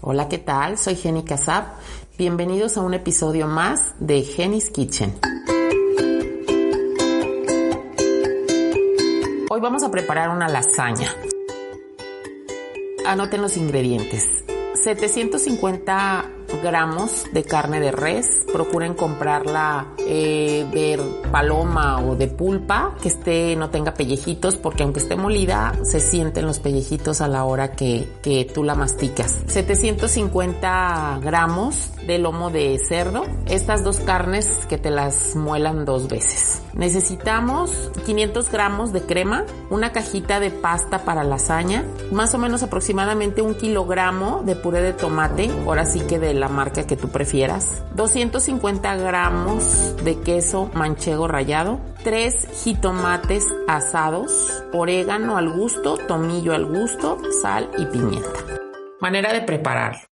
Hola, ¿qué tal? Soy Jenny Casab. Bienvenidos a un episodio más de Jenny's Kitchen. Hoy vamos a preparar una lasaña. Anoten los ingredientes. 750 gramos de carne de res. Procuren comprarla eh, de paloma o de pulpa, que esté, no tenga pellejitos, porque aunque esté molida, se sienten los pellejitos a la hora que, que tú la masticas. 750 gramos de lomo de cerdo. Estas dos carnes que te las muelan dos veces. Necesitamos 500 gramos de crema, una cajita de pasta para lasaña, más o menos aproximadamente un kilogramo de puré de tomate, ahora sí que de la marca que tú prefieras, 250 gramos de queso manchego rallado, 3 jitomates asados, orégano al gusto, tomillo al gusto, sal y pimienta. Manera de prepararlo.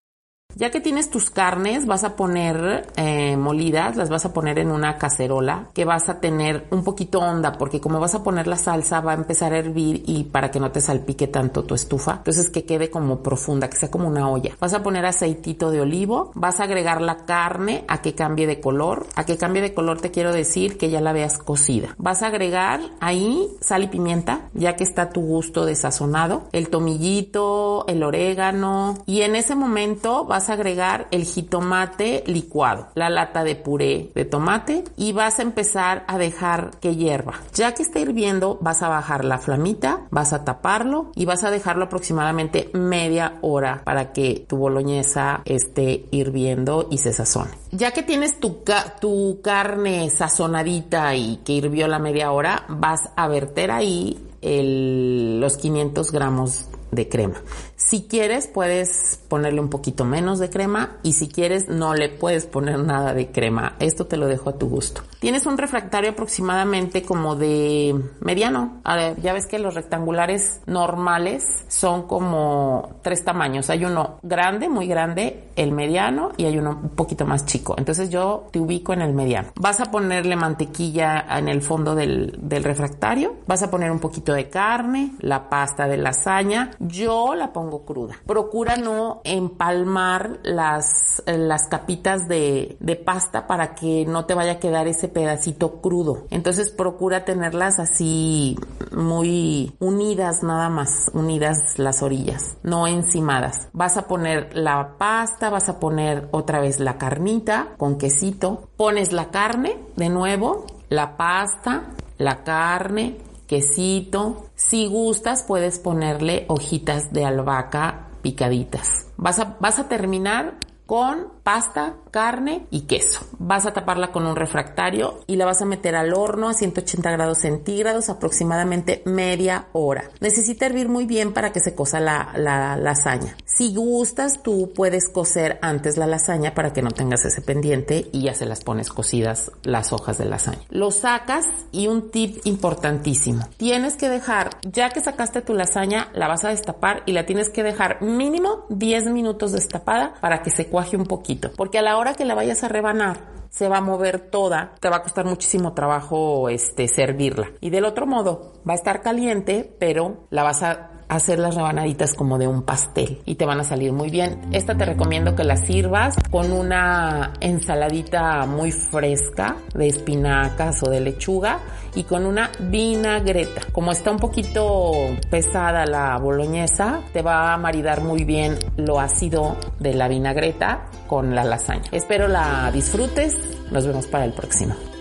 Ya que tienes tus carnes, vas a poner eh, molidas, las vas a poner en una cacerola que vas a tener un poquito honda, porque como vas a poner la salsa, va a empezar a hervir y para que no te salpique tanto tu estufa, entonces que quede como profunda, que sea como una olla. Vas a poner aceitito de olivo, vas a agregar la carne a que cambie de color. A que cambie de color te quiero decir que ya la veas cocida. Vas a agregar ahí sal y pimienta, ya que está tu gusto de sazonado, el tomillito, el orégano y en ese momento vas a agregar el jitomate licuado, la lata de puré de tomate y vas a empezar a dejar que hierva. Ya que está hirviendo, vas a bajar la flamita, vas a taparlo y vas a dejarlo aproximadamente media hora para que tu boloñesa esté hirviendo y se sazone. Ya que tienes tu, tu carne sazonadita y que hirvió la media hora, vas a verter ahí los 500 gramos de crema. Si quieres, puedes ponerle un poquito menos de crema y si quieres, no le puedes poner nada de crema. Esto te lo dejo a tu gusto. Tienes un refractario aproximadamente como de mediano. ya ves que los rectangulares normales son como tres tamaños. Hay uno grande, muy grande, el mediano y hay uno un poquito más chico. Entonces yo te ubico en el mediano. Vas a ponerle mantequilla en el fondo del, del refractario. Vas a poner un poquito de carne, la pasta de lasaña. Yo la pongo cruda. Procura no empalmar las, las capitas de, de pasta para que no te vaya a quedar ese pedacito crudo. Entonces procura tenerlas así muy unidas nada más, unidas las orillas, no encimadas. Vas a poner la pasta, vas a poner otra vez la carnita con quesito, pones la carne de nuevo, la pasta, la carne, quesito. Si gustas, puedes ponerle hojitas de albahaca picaditas. Vas a, vas a terminar con pasta, carne y queso. Vas a taparla con un refractario y la vas a meter al horno a 180 grados centígrados aproximadamente media hora. Necesita hervir muy bien para que se cosa la, la lasaña. Si gustas, tú puedes cocer antes la lasaña para que no tengas ese pendiente y ya se las pones cocidas las hojas de lasaña. Lo sacas y un tip importantísimo. Tienes que dejar, ya que sacaste tu lasaña, la vas a destapar y la tienes que dejar mínimo 10 minutos destapada para que se cuaje un porque a la hora que la vayas a rebanar, se va a mover toda, te va a costar muchísimo trabajo este servirla. Y del otro modo, va a estar caliente, pero la vas a hacer las rebanaditas como de un pastel y te van a salir muy bien. Esta te recomiendo que la sirvas con una ensaladita muy fresca de espinacas o de lechuga y con una vinagreta. Como está un poquito pesada la boloñesa, te va a maridar muy bien lo ácido de la vinagreta con la lasaña. Espero la disfrutes. Nos vemos para el próximo.